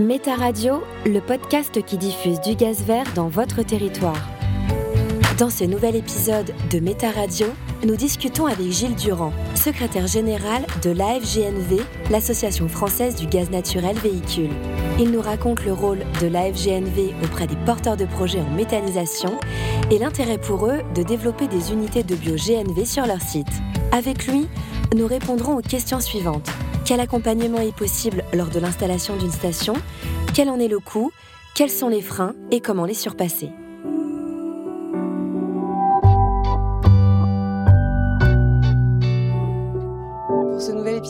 Méta Radio, le podcast qui diffuse du gaz vert dans votre territoire. Dans ce nouvel épisode de Méta Radio, nous discutons avec Gilles Durand, secrétaire général de l'AFGNV, l'Association française du gaz naturel véhicule. Il nous raconte le rôle de l'AFGNV auprès des porteurs de projets en méthanisation et l'intérêt pour eux de développer des unités de bio-GNV sur leur site. Avec lui, nous répondrons aux questions suivantes. Quel accompagnement est possible lors de l'installation d'une station? Quel en est le coût? Quels sont les freins? Et comment les surpasser?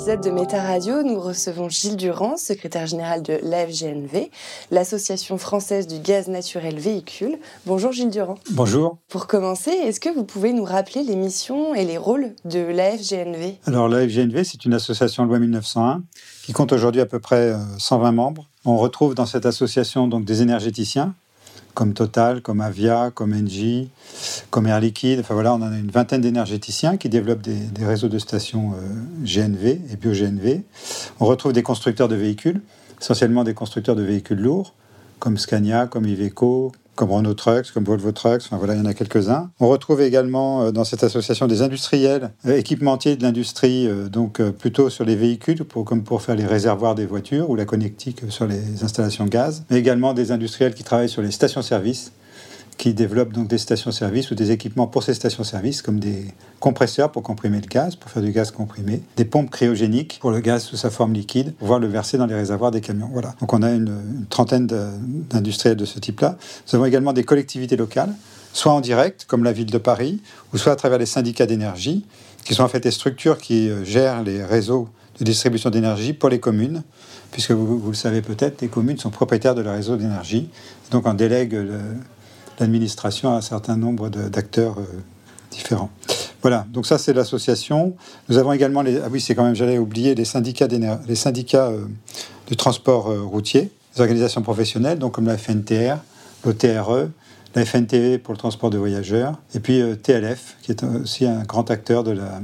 Épisode de Méta Radio, nous recevons Gilles Durand, secrétaire général de l'AFGNV, l'Association française du gaz naturel véhicule. Bonjour Gilles Durand. Bonjour. Pour commencer, est-ce que vous pouvez nous rappeler les missions et les rôles de l'AFGNV Alors l'AFGNV, c'est une association loi 1901 qui compte aujourd'hui à peu près 120 membres. On retrouve dans cette association donc des énergéticiens comme Total, comme Avia, comme Engie, comme Air Liquide. Enfin voilà, on en a une vingtaine d'énergéticiens qui développent des, réseaux de stations euh, GNV et bio-GNV. On retrouve des constructeurs de véhicules, essentiellement des constructeurs de véhicules lourds, comme Scania, comme Iveco, comme Renault Trucks, comme Volvo Trucks, il y en a quelques-uns. On retrouve également euh, dans cette association des industriels, euh, équipementiers de l'industrie, euh, donc plutôt sur les véhicules, comme pour faire les réservoirs des voitures ou la connectique sur les installations gaz, mais également des industriels qui travaillent sur les stations-service, qui développent donc des stations-service ou des équipements pour ces stations-service, comme des compresseurs pour comprimer le gaz, pour faire du gaz comprimé, des pompes cryogéniques pour le gaz sous sa forme liquide, pour pouvoir le verser dans les réservoirs des camions. Voilà. Donc on a une, trentaine d'industriels de ce type-là. Nous avons également des collectivités locales, soit en direct, comme la ville de Paris, ou soit à travers les syndicats d'énergie, qui sont en fait des structures qui gèrent les réseaux de distribution d'énergie pour les communes, puisque vous, vous, le savez peut-être, les communes sont propriétaires de leur réseau d'énergie, donc on délègue le, l'administration à un certain nombre d'acteurs euh, différents. Voilà, donc ça c'est l'association. Nous avons également les, ah oui c'est quand même j'allais oublier les syndicats les syndicats euh, de transport euh, routier, les organisations professionnelles donc comme la FNTR, l'OTRE, la FNTV pour le transport de voyageurs et puis euh, TLF qui est aussi un grand acteur de la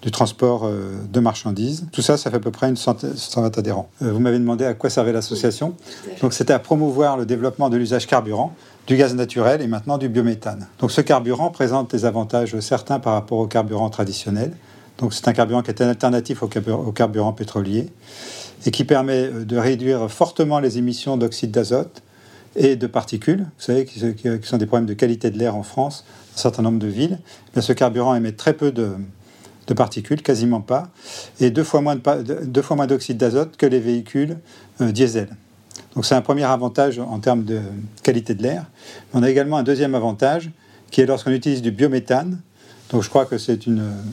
du transport de marchandises. Tout ça, ça fait à peu près une centaine, 120 adhérents. Vous m'avez demandé à quoi servait l'association. Donc c'était à promouvoir le développement de l'usage carburant du gaz naturel et maintenant du biométhane. Donc ce carburant présente des avantages certains par rapport au carburant traditionnel. Donc c'est un carburant qui est un alternatif au carburant, pétrolier et qui permet euh, de réduire fortement les émissions d'oxyde d'azote et de particules, vous savez, qui, sont des problèmes de qualité de l'air en France, un certain nombre de villes. Bien, ce carburant émet très peu de, particules, quasiment pas, et deux fois moins, de, deux fois moins d'oxyde d'azote que les véhicules euh, diesel. Donc c'est un premier avantage en termes de qualité de l'air. On a également un deuxième avantage qui est lorsqu'on utilise du biométhane. Donc je crois que c'est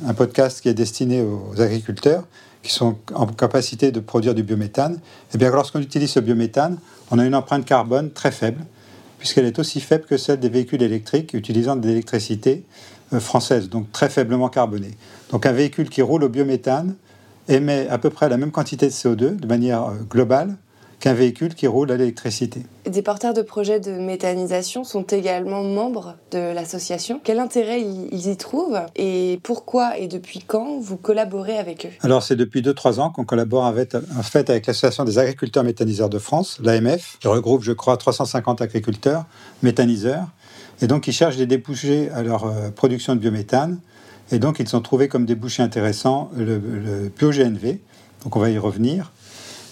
un podcast qui est destiné aux agriculteurs qui sont en capacité de produire du biométhane. Et eh bien lorsqu'on utilise ce biométhane, on a une empreinte carbone très faible, puisqu'elle est aussi faible que celle des véhicules électriques utilisant de l'électricité euh, française, donc très faiblement carbonée. Donc un véhicule qui roule au biométhane émet à peu près la même quantité de CO2 de manière euh, globale qu'un véhicule qui roule à l'électricité. Des porteurs de projets de méthanisation sont également membres de l'association. Quel intérêt ils y trouvent et pourquoi et depuis quand vous collaborez avec eux? Alors c'est depuis 2-3 ans qu'on collabore avec, en fait avec l'association des agriculteurs méthaniseurs de France, l'AMF, qui regroupe je crois 350 agriculteurs méthaniseurs et donc ils cherchent des débouchés à leur euh, production de biométhane et donc, ils ont trouvé comme débouché intéressant le, le bio-GNV. Donc, on va y revenir.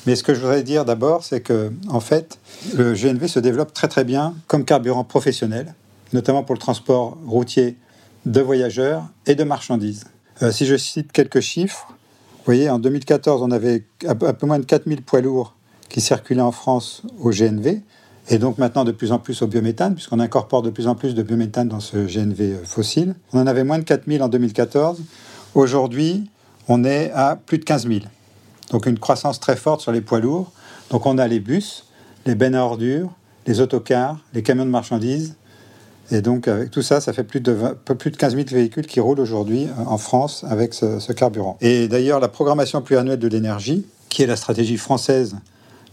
Mais ce que je voudrais dire d'abord, c'est que, en fait, le GNV se développe très très bien comme carburant professionnel, notamment pour le transport routier de voyageurs et de marchandises. Euh, si je cite quelques chiffres, vous voyez, en 2014, on avait un peu moins de 4000 poids lourds qui circulaient en France au GNV, et donc maintenant de plus en plus au biométhane, puisqu'on incorpore de plus en plus de biométhane dans ce GNV euh, fossile. On en avait moins de 4000 en 2014. Aujourd'hui, on est à plus de 15 000. Donc une croissance très forte sur les poids lourds. Donc on a les bus, les bennes à ordures, les autocars, les camions de marchandises. Et donc, avec tout ça, ça fait plus de, plus de 15 000 véhicules qui roulent aujourd'hui euh, en France avec ce, carburant. Et d'ailleurs, la programmation pluriannuelle de l'énergie, qui est la stratégie française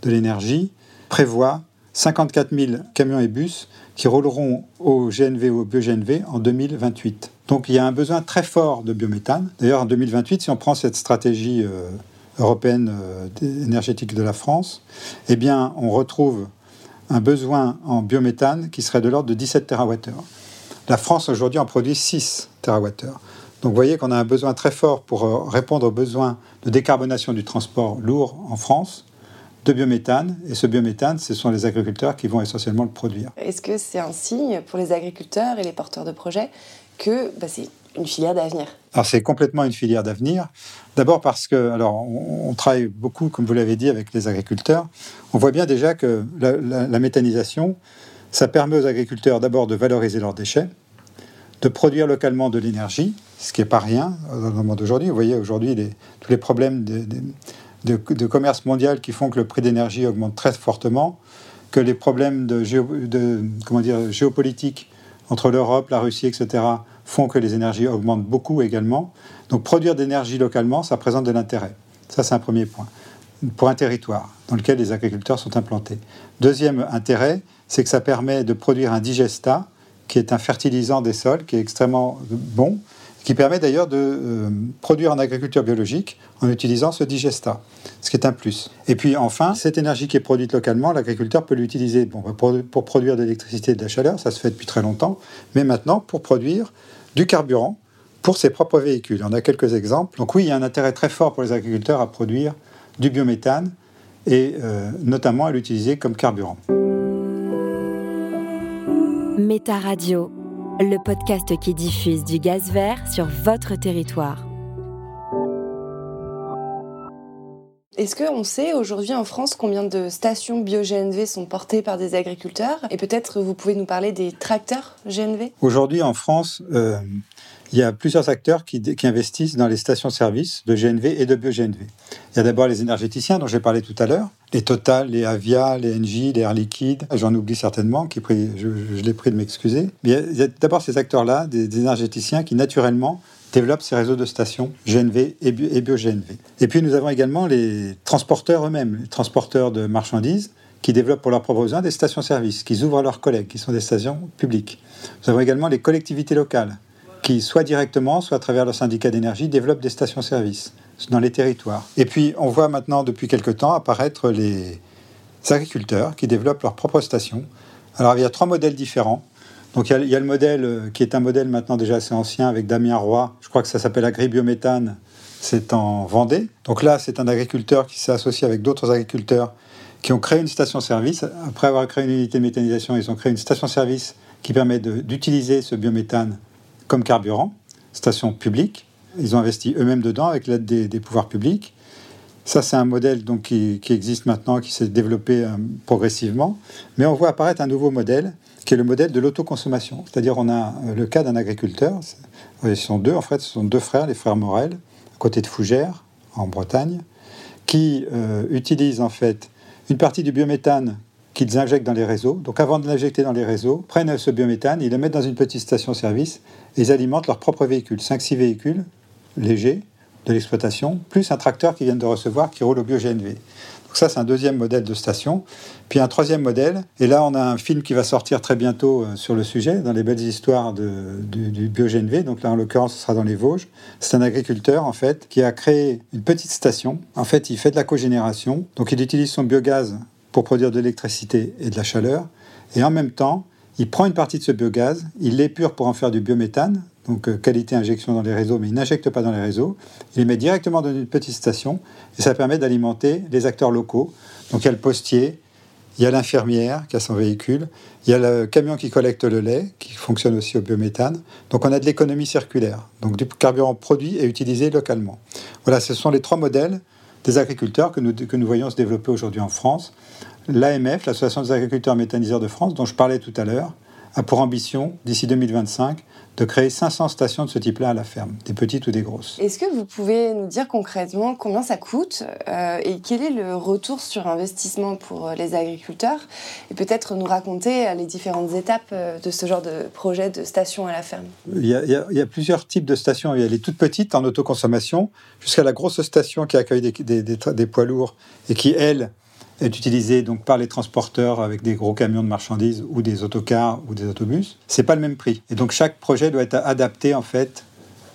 de l'énergie, prévoit 54 000 camions et bus qui rouleront au GNV ou au bio-GNV en 2028. Donc il y a un besoin très fort de biométhane. D'ailleurs, en 2028, si on prend cette stratégie euh, européenne euh, énergétique de la France, eh bien, on retrouve un besoin en biométhane qui serait de l'ordre de 17 TWh. La France aujourd'hui en produit 6 TWh. Donc vous voyez qu'on a un besoin très fort pour euh, répondre aux besoins de décarbonation du transport lourd en France de biométhane. Et ce biométhane, ce sont les agriculteurs qui vont essentiellement le produire. Est-ce que c'est un signe pour les agriculteurs et les porteurs de projets que bah, c'est une filière d'avenir c'est complètement une filière d'avenir. D'abord parce que, alors on, travaille beaucoup, comme vous l'avez dit, avec les agriculteurs. On voit bien déjà que la, méthanisation, ça permet aux agriculteurs d'abord de valoriser leurs déchets, de produire localement de l'énergie, ce qui n'est pas rien dans le monde d'aujourd'hui. Vous voyez aujourd'hui tous les problèmes de, commerce mondial qui font que le prix d'énergie augmente très fortement, que les problèmes de, de comment dire, géopolitique entre l'Europe, la Russie, etc., font que les énergies augmentent beaucoup également. Donc produire d'énergie localement, ça présente de l'intérêt. Ça, c'est un premier point. Pour un territoire dans lequel les agriculteurs sont implantés. Deuxième intérêt, c'est que ça permet de produire un digesta, qui est un fertilisant des sols, qui est extrêmement bon, qui permet d'ailleurs de euh, produire en agriculture biologique en utilisant ce digesta, ce qui est un plus. Et puis enfin, cette énergie qui est produite localement, l'agriculteur peut l'utiliser pour, produire de l'électricité et de la chaleur, ça se fait depuis très longtemps, mais maintenant pour produire du carburant pour ses propres véhicules. On a quelques exemples. Donc oui, il y a un intérêt très fort pour les agriculteurs à produire du biométhane et euh, notamment à l'utiliser comme carburant. Méta Radio le podcast qui diffuse du gaz vert sur votre territoire. Est-ce qu'on sait aujourd'hui en France combien de stations bio-GNV sont portées par des agriculteurs? Et peut-être vous pouvez nous parler des tracteurs GNV Aujourd'hui en France, euh, il y a plusieurs acteurs qui, investissent dans les stations-service de GNV et de bio-GNV. Il y a d'abord les énergéticiens dont j'ai parlé tout à l'heure, les Total, les Avia, les Engie, les Air Liquide, j'en oublie certainement, qui je, l'ai pris de m'excuser. il y a, d'abord ces acteurs-là, des, énergéticiens qui naturellement développent ces réseaux de stations GNV et bio-GNV. Et puis nous avons également les transporteurs eux-mêmes, les transporteurs de marchandises, qui développent pour leurs propres besoins des stations-service, qui ouvrent à leurs collègues, qui sont des stations publiques. Nous avons également les collectivités locales, qui, soit directement, soit à travers le syndicat d'énergie, développent des stations-service dans les territoires. Et puis, on voit maintenant, depuis quelque temps, apparaître les agriculteurs qui développent leurs propres stations. Alors, il y a trois modèles différents. Donc, il y, a, le modèle euh, qui est un modèle maintenant déjà assez ancien avec Damien Roy. Je crois que ça s'appelle Agribiométhane. C'est en Vendée. Donc là, c'est un agriculteur qui s'est associé avec d'autres agriculteurs qui ont créé une station-service. Après avoir créé une unité de méthanisation, ils ont créé une station-service qui permet d'utiliser ce biométhane comme carburant, station publique. Ils ont investi eux-mêmes dedans avec l'aide des, pouvoirs publics. Ça, c'est un modèle donc, qui, existe maintenant, qui s'est développé euh, progressivement. Mais on voit apparaître un nouveau modèle, qui est le modèle de l'autoconsommation. C'est-à-dire, on a euh, le cas d'un agriculteur. Ils sont deux, en fait, ce sont deux frères, les frères Morel, à côté de Fougères, en Bretagne, qui euh, utilisent en fait une partie du biométhane qu'ils injectent dans les réseaux. Donc avant de l'injecter dans les réseaux, prennent ce biométhane, ils le mettent dans une petite station-service et ils alimentent leurs propres véhicules. 5-6 véhicules légers de l'exploitation, plus un tracteur qu'ils viennent de recevoir qui roule au bio-GNV. Donc ça, c'est un deuxième modèle de station. Puis un troisième modèle, et là, on a un film qui va sortir très bientôt euh, sur le sujet, dans les belles histoires du, du bio-GNV. Donc là, en l'occurrence, ce sera dans les Vosges. C'est un agriculteur, en fait, qui a créé une petite station. En fait, il fait de la cogénération. Donc il utilise son biogaz pour produire de l'électricité et de la chaleur. Et en même temps, il prend une partie de ce biogaz, il l'épure pour en faire du biométhane, donc euh, qualité injection dans les réseaux, mais il n'injecte pas dans les réseaux. Il les met directement dans une petite station et ça permet d'alimenter les acteurs locaux. Donc il y a le postier, il y a l'infirmière qui a son véhicule, il y a le camion qui collecte le lait, qui fonctionne aussi au biométhane. Donc on a de l'économie circulaire, donc du carburant produit et utilisé localement. Voilà, ce sont les trois modèles des agriculteurs que nous, que nous voyons se développer aujourd'hui en France. L'AMF, l'Association des agriculteurs méthaniseurs de France, dont je parlais tout à l'heure, a pour ambition, d'ici 2025, de créer 500 stations de ce type-là à la ferme, des petites ou des grosses. Est-ce que vous pouvez nous dire concrètement combien ça coûte euh, et quel est le retour sur investissement pour euh, les agriculteurs Et peut-être nous raconter euh, les différentes étapes de ce genre de projet de station à la ferme? Il y a, il y a plusieurs types de stations. Il y a les toutes petites en autoconsommation jusqu'à la grosse station qui accueille des, des, des, des poids lourds et qui, elle, est utilisé donc par les transporteurs avec des gros camions de marchandises ou des autocars ou des autobus, c'est pas le même prix. Et donc chaque projet doit être adapté en fait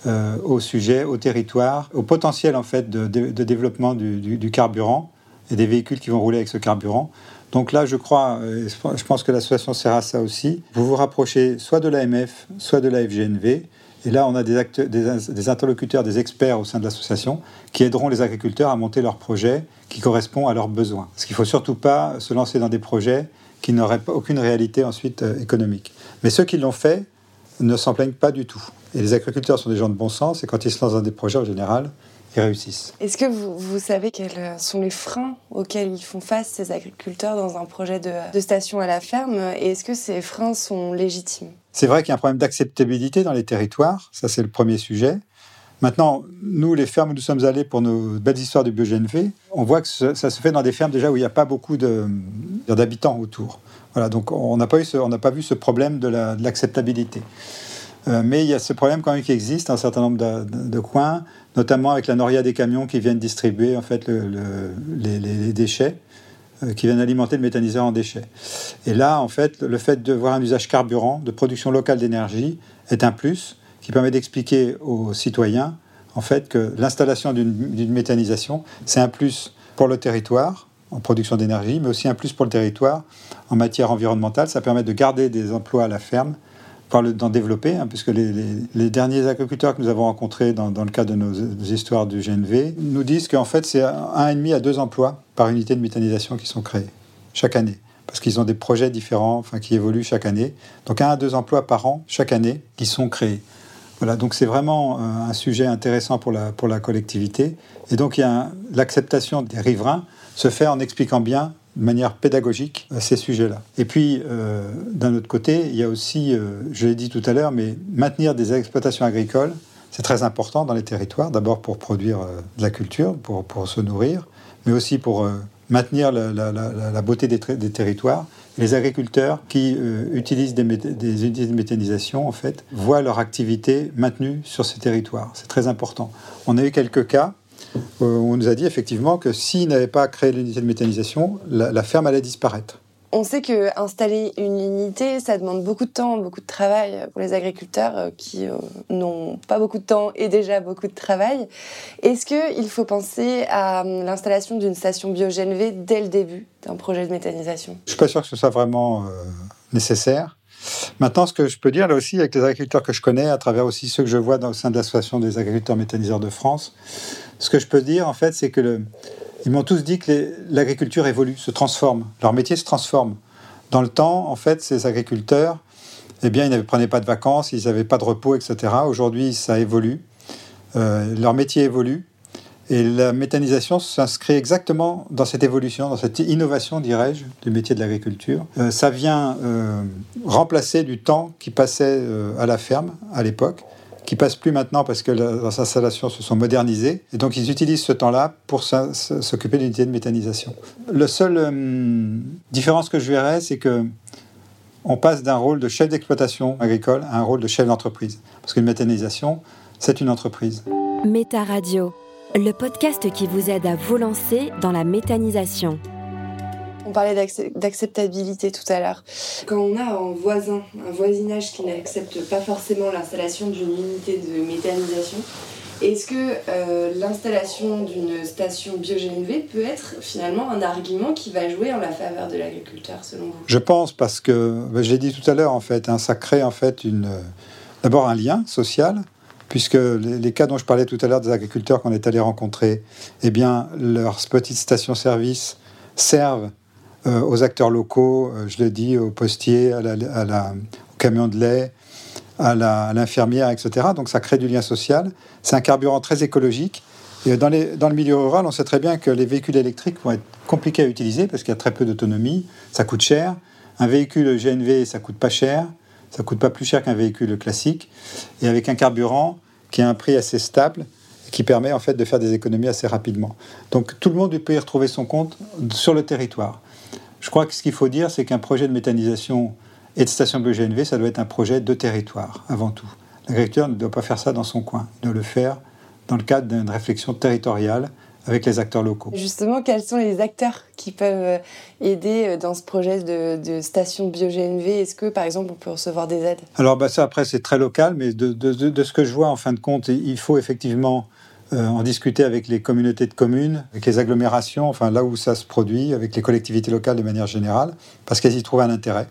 euh, au sujet, au territoire, au potentiel en fait de, développement du, carburant et des véhicules qui vont rouler avec ce carburant. Donc là, je crois, euh, je pense que l'association sert à ça aussi. Vous vous rapprochez soit de l'AMF, soit de la FGNV. Et là, on a des, interlocuteurs, des experts au sein de l'association qui aideront les agriculteurs à monter leurs projets qui correspondent à leurs besoins. Parce qu'il ne faut surtout pas se lancer dans des projets qui n'auraient aucune réalité ensuite euh, économique. Mais ceux qui l'ont fait ne s'en plaignent pas du tout. Et les agriculteurs sont des gens de bon sens, et quand ils se lancent dans des projets, en général, ils réussissent. Est-ce que vous, vous, savez quels sont les freins auxquels ils font face, ces agriculteurs, dans un projet de, de station à la ferme? Et est-ce que ces freins sont légitimes? C'est vrai qu'il y a un problème d'acceptabilité dans les territoires, ça c'est le premier sujet. Maintenant, nous, les fermes où nous sommes allés pour nos belles histoires du BioGNV, on voit que ça se fait dans des fermes déjà où il n'y a pas beaucoup d'habitants autour. Voilà, donc on n'a pas, pas, vu ce problème de l'acceptabilité. La, euh, mais il y a ce problème quand même qui existe dans un certain nombre de, coins, notamment avec la noria des camions qui viennent distribuer en fait le, le, les, les, déchets, euh, qui viennent alimenter le méthaniseur en déchets. Et là, en fait, le fait de voir un usage carburant, de production locale d'énergie, est un plus qui permet d'expliquer aux citoyens en fait que l'installation d'une méthanisation, c'est un plus pour le territoire en production d'énergie, mais aussi un plus pour le territoire en matière environnementale. Ça permet de garder des emplois à la ferme, d'en développer, hein, puisque les, derniers agriculteurs que nous avons rencontrés dans, le cadre de nos, nos, histoires du GNV nous disent qu'en fait c'est un et demi à deux emplois par unité de méthanisation qui sont créés chaque année parce qu'ils ont des projets différents, enfin qui évoluent chaque année. Donc un à deux emplois par an chaque année qui sont créés. Voilà, donc c'est vraiment euh, un sujet intéressant pour la, pour la collectivité. Et donc l'acceptation des riverains se fait en expliquant bien de manière pédagogique euh, ces sujets-là. Et puis, euh, d'un autre côté, il y a aussi, euh, je l'ai dit tout à l'heure, mais maintenir des exploitations agricoles, c'est très important dans les territoires, d'abord pour produire euh, de la culture, pour, pour, se nourrir, mais aussi pour maintenir la, la, beauté des, des, territoires les agriculteurs qui utilisent des, des, unités de méthanisation, en fait, voient leur activité maintenue sur ces territoires. C'est très important. On a eu quelques cas on nous a dit effectivement que s'ils n'avaient pas créé l'unité de méthanisation, la, la ferme allait disparaître. On sait que installer une unité, ça demande beaucoup de temps, beaucoup de travail pour les agriculteurs euh, qui euh, n'ont pas beaucoup de temps et déjà beaucoup de travail. Est-ce qu'il faut penser à euh, l'installation d'une station biogène dès le début d'un projet de méthanisation? Je ne suis pas sûr que ce soit vraiment euh, nécessaire. Maintenant, ce que je peux dire là aussi avec les agriculteurs que je connais, à travers aussi ceux que je vois dans, au sein de l'association des agriculteurs méthaniseurs de France, ce que je peux dire en fait, c'est que ils m'ont tous dit que l'agriculture évolue, se transforme. Leur métier se transforme. Dans le temps, en fait, ces agriculteurs, eh bien, ils ne prenaient pas de vacances, ils n'avaient pas de repos, etc. Aujourd'hui, ça évolue. Euh, leur métier évolue. Et la méthanisation s'inscrit exactement dans cette évolution, dans cette innovation, dirais-je, du métier de l'agriculture. Euh, ça vient euh, remplacer du temps qui passait euh, à la ferme à l'époque qui passe plus maintenant parce que leurs installations se sont modernisées. Et donc, ils utilisent ce temps-là pour s'occuper de l'unité de méthanisation. La seule différence que je verrais, c'est que on passe d'un rôle de chef d'exploitation agricole à un rôle de chef d'entreprise. Parce qu'une méthanisation, c'est une entreprise. Méta Radio, le podcast qui vous aide à vous lancer dans la méthanisation. On parlait d'acceptabilité tout à l'heure. Quand on a un voisin, un voisinage qui n'accepte pas forcément l'installation d'une unité de méthanisation, est-ce que euh, l'installation d'une station biogénv peut être finalement un argument qui va jouer en la faveur de l'agriculteur, selon vous? Je pense parce que, ben, je l'ai dit tout à l'heure, en fait, hein, ça crée en fait une, d'abord un lien social, puisque les, cas dont je parlais tout à l'heure des agriculteurs qu'on est allé rencontrer, eh bien, leurs petites stations-service servent euh, aux acteurs locaux, euh, je le dis, aux postiers, à la, à la, au camion de lait, à l'infirmière, etc. Donc ça crée du lien social. C'est un carburant très écologique. Et dans, dans, le milieu rural, on sait très bien que les véhicules électriques vont être compliqués à utiliser parce qu'il y a très peu d'autonomie, ça coûte cher. Un véhicule GNV, ça coûte pas cher. Ça coûte pas plus cher qu'un véhicule classique et avec un carburant qui a un prix assez stable qui permet en fait de faire des économies assez rapidement. Donc tout le monde peut y retrouver son compte sur le territoire. Je crois que ce qu'il faut dire, c'est qu'un projet de méthanisation et de station BioGNV, ça doit être un projet de territoire avant tout. L'agriculteur ne doit pas faire ça dans son coin, il doit le faire dans le cadre d'une réflexion territoriale avec les acteurs locaux. Justement, quels sont les acteurs qui peuvent euh, aider euh, dans ce projet de, station bio-GNV Est-ce que, par exemple, on peut recevoir des aides? Alors, bah, ça, après, c'est très local, mais de, de, ce que je vois, en fin de compte, il faut effectivement euh, en discuter avec les communautés de communes, avec les agglomérations, enfin là où ça se produit, avec les collectivités locales de manière générale, parce qu'elles y trouvent un intérêt.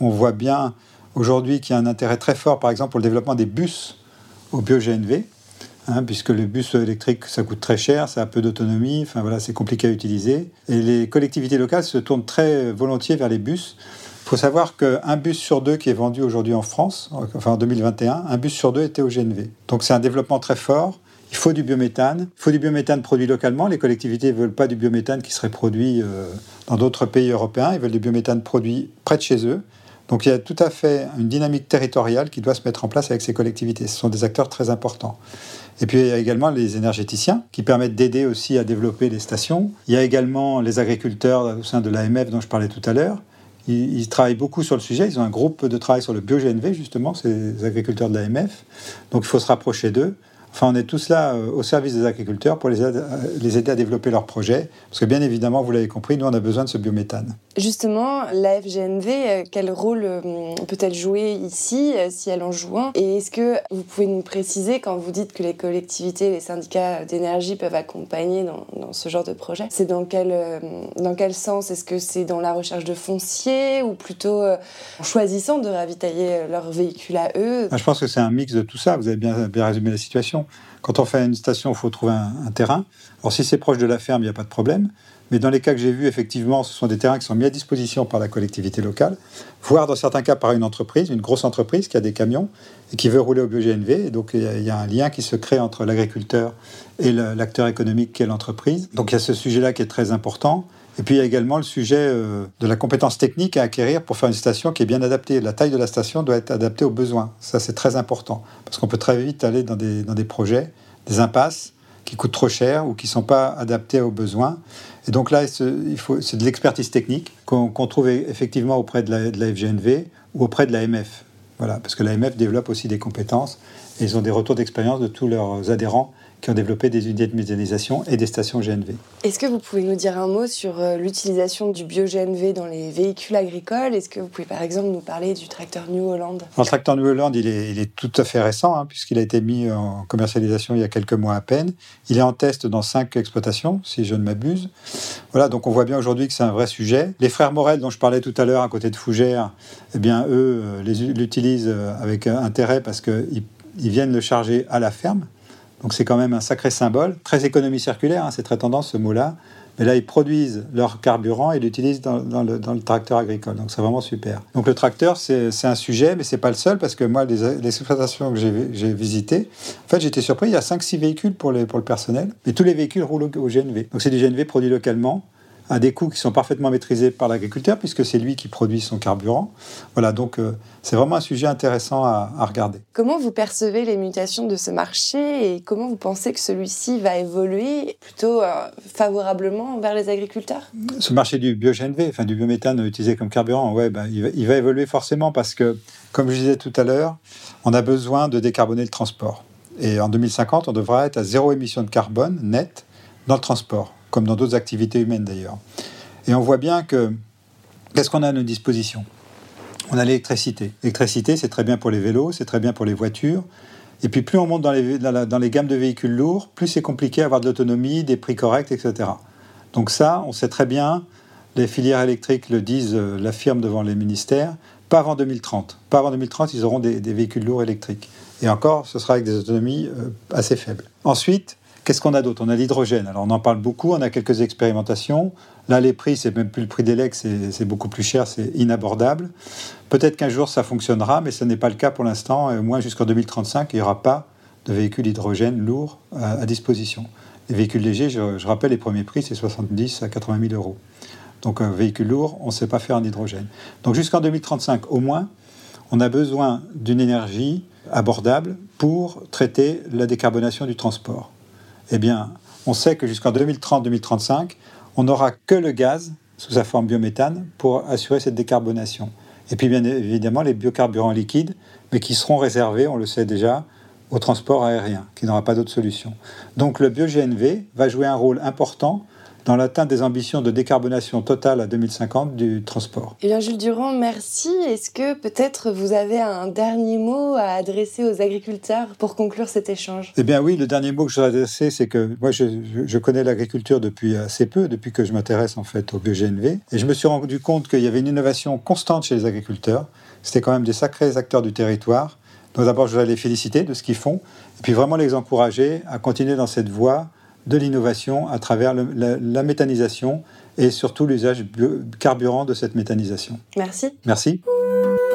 On voit bien aujourd'hui qu'il y a un intérêt très fort, par exemple, pour le développement des bus au bio-GNV. Hein, puisque le bus électrique, ça coûte très cher, ça a peu d'autonomie, enfin voilà, c'est compliqué à utiliser. Et les collectivités locales se tournent très volontiers vers les bus. Il faut savoir qu'un bus sur deux qui est vendu aujourd'hui en France, enfin en 2021, un bus sur deux était au GNV. Donc c'est un développement très fort. Il faut du biométhane. Il faut du biométhane produit localement. Les collectivités ne veulent pas du biométhane qui serait produit euh, dans d'autres pays européens. Ils veulent du biométhane produit près de chez eux. Donc il y a tout à fait une dynamique territoriale qui doit se mettre en place avec ces collectivités. Ce sont des acteurs très importants. Et puis il y a également les énergéticiens qui permettent d'aider aussi à développer les stations. Il y a également les agriculteurs au sein de l'AMF dont je parlais tout à l'heure. Ils, travaillent beaucoup sur le sujet. Ils ont un groupe de travail sur le bio-GNV, justement, ces agriculteurs de l'AMF. Donc il faut se rapprocher d'eux. Enfin, on est tous là euh, au service des agriculteurs pour les aider, les aider à développer leurs projets. Parce que bien évidemment, vous l'avez compris, nous, on a besoin de ce biométhane. Justement, la FGNV, euh, quel rôle euh, peut-elle jouer ici, si elle en joue un? Et est-ce que vous pouvez nous préciser, quand vous dites que les collectivités, les syndicats d'énergie peuvent accompagner dans, ce genre de projet, c'est dans quel, dans quel sens? Est-ce que c'est dans la recherche de foncier ou plutôt en choisissant de ravitailler leurs véhicules à eux? Je pense que c'est un mix de tout ça. Vous avez bien, bien résumé la situation. Quand on fait une station, il faut trouver un, terrain. Alors si c'est proche de la ferme, il n'y a pas de problème. Mais dans les cas que j'ai vus, effectivement, ce sont des terrains qui sont mis à disposition par la collectivité locale, voire dans certains cas par une entreprise, une grosse entreprise qui a des camions et qui veut rouler au BioGNV. Et donc il y, a un lien qui se crée entre l'agriculteur et l'acteur économique qui est l'entreprise. Donc il y a ce sujet-là qui est très important. Et puis il y a également le sujet euh, de la compétence technique à acquérir pour faire une station qui est bien adaptée. La taille de la station doit être adaptée aux besoins. Ça, c'est très important. Parce qu'on peut très vite aller dans des, dans des projets, des impasses qui coûtent trop cher ou qui ne sont pas adaptés aux besoins. Et donc là, c'est de l'expertise technique qu'on trouve effectivement auprès de la, FGNV ou auprès de l'AMF. Voilà, parce que l'AMF développe aussi des compétences et ils ont des retours d'expérience de tous leurs adhérents qui ont développé des unités de méthanisation et des stations GNV. Est-ce que vous pouvez nous dire un mot sur euh, l'utilisation du bio-GNV dans les véhicules agricoles? Est-ce que vous pouvez par exemple nous parler du tracteur New Holland? Le tracteur New Holland, il est, il est tout à fait récent, hein, puisqu'il a été mis en commercialisation il y a quelques mois à peine. Il est en test dans cinq exploitations, si je ne m'abuse. Voilà, donc on voit bien aujourd'hui que c'est un vrai sujet. Les frères Morel, dont je parlais tout à l'heure à côté de Fougères, eh bien eux euh, l'utilisent euh, avec intérêt parce qu'ils ils viennent le charger à la ferme donc c'est quand même un sacré symbole, très économie circulaire, hein, c'est très tendance ce mot-là. Mais là, ils produisent leur carburant et l'utilisent dans, le, tracteur agricole. Donc c'est vraiment super. Donc le tracteur, c'est un sujet, mais c'est pas le seul, parce que moi, les, exploitations que j'ai visitées, en fait, j'étais surpris, il y a 5-6 véhicules pour, pour le personnel, mais tous les véhicules roulent au, au GNV. Donc c'est du GNV produit localement à des coûts qui sont parfaitement maîtrisés par l'agriculteur, puisque c'est lui qui produit son carburant. Voilà, donc euh, c'est vraiment un sujet intéressant à, regarder. Comment vous percevez les mutations de ce marché et comment vous pensez que celui-ci va évoluer plutôt euh, favorablement vers les agriculteurs? Ce marché du bio-GNV, enfin du biométhane utilisé comme carburant, ouais, bah, il, va, il va évoluer forcément parce que, comme je disais tout à l'heure, on a besoin de décarboner le transport. Et en 2050, on devra être à zéro émission de carbone net dans le transport comme dans d'autres activités humaines d'ailleurs. Et on voit bien que qu'est-ce qu'on a à nos dispositions? On a l'électricité. L'électricité, c'est très bien pour les vélos, c'est très bien pour les voitures. Et puis plus on monte dans les, gammes de véhicules lourds, plus c'est compliqué d'avoir de l'autonomie, des prix corrects, etc. Donc ça, on sait très bien, les filières électriques le disent, euh, l'affirment devant les ministères, pas avant 2030. Pas avant 2030, ils auront des, véhicules lourds électriques. Et encore, ce sera avec des autonomies euh, assez faibles. Ensuite, Qu'est-ce qu'on a d'autre? On a l'hydrogène. Alors on en parle beaucoup, on a quelques expérimentations. Là, les prix, c'est même plus le prix d'élec, c'est beaucoup plus cher, c'est inabordable. Peut-être qu'un jour ça fonctionnera, mais ce n'est pas le cas pour l'instant. Au moins jusqu'en 2035, il n'y aura pas de véhicules hydrogène lourds à, disposition. Les véhicules légers, je, rappelle, les premiers prix, c'est 70 à 80 000 euros. Donc un véhicule lourd, on ne sait pas faire en hydrogène. Donc jusqu'en 2035, au moins, on a besoin d'une énergie abordable pour traiter la décarbonation du transport. Eh bien, on sait que jusqu'en 2030-2035, on n'aura que le gaz sous sa forme biométhane pour assurer cette décarbonation. Et puis bien évidemment les biocarburants liquides, mais qui seront réservés, on le sait déjà, au transport aérien, qui n'aura pas d'autre solution. Donc le bio-GNV va jouer un rôle important dans l'atteinte des ambitions de décarbonation totale à 2050 du transport. Eh bien, Jules Durand, merci. Est-ce que peut-être vous avez un dernier mot à adresser aux agriculteurs pour conclure cet échange? Eh bien oui, le dernier mot que je voudrais adresser, c'est que moi, je, je connais l'agriculture depuis assez peu, depuis que je m'intéresse en fait au bio-GNV, et je me suis rendu compte qu'il y avait une innovation constante chez les agriculteurs. C'était quand même des sacrés acteurs du territoire. Donc d'abord, je voudrais les féliciter de ce qu'ils font, et puis vraiment les encourager à continuer dans cette voie de l'innovation à travers la, méthanisation et surtout l'usage carburant de cette méthanisation. Merci. Merci.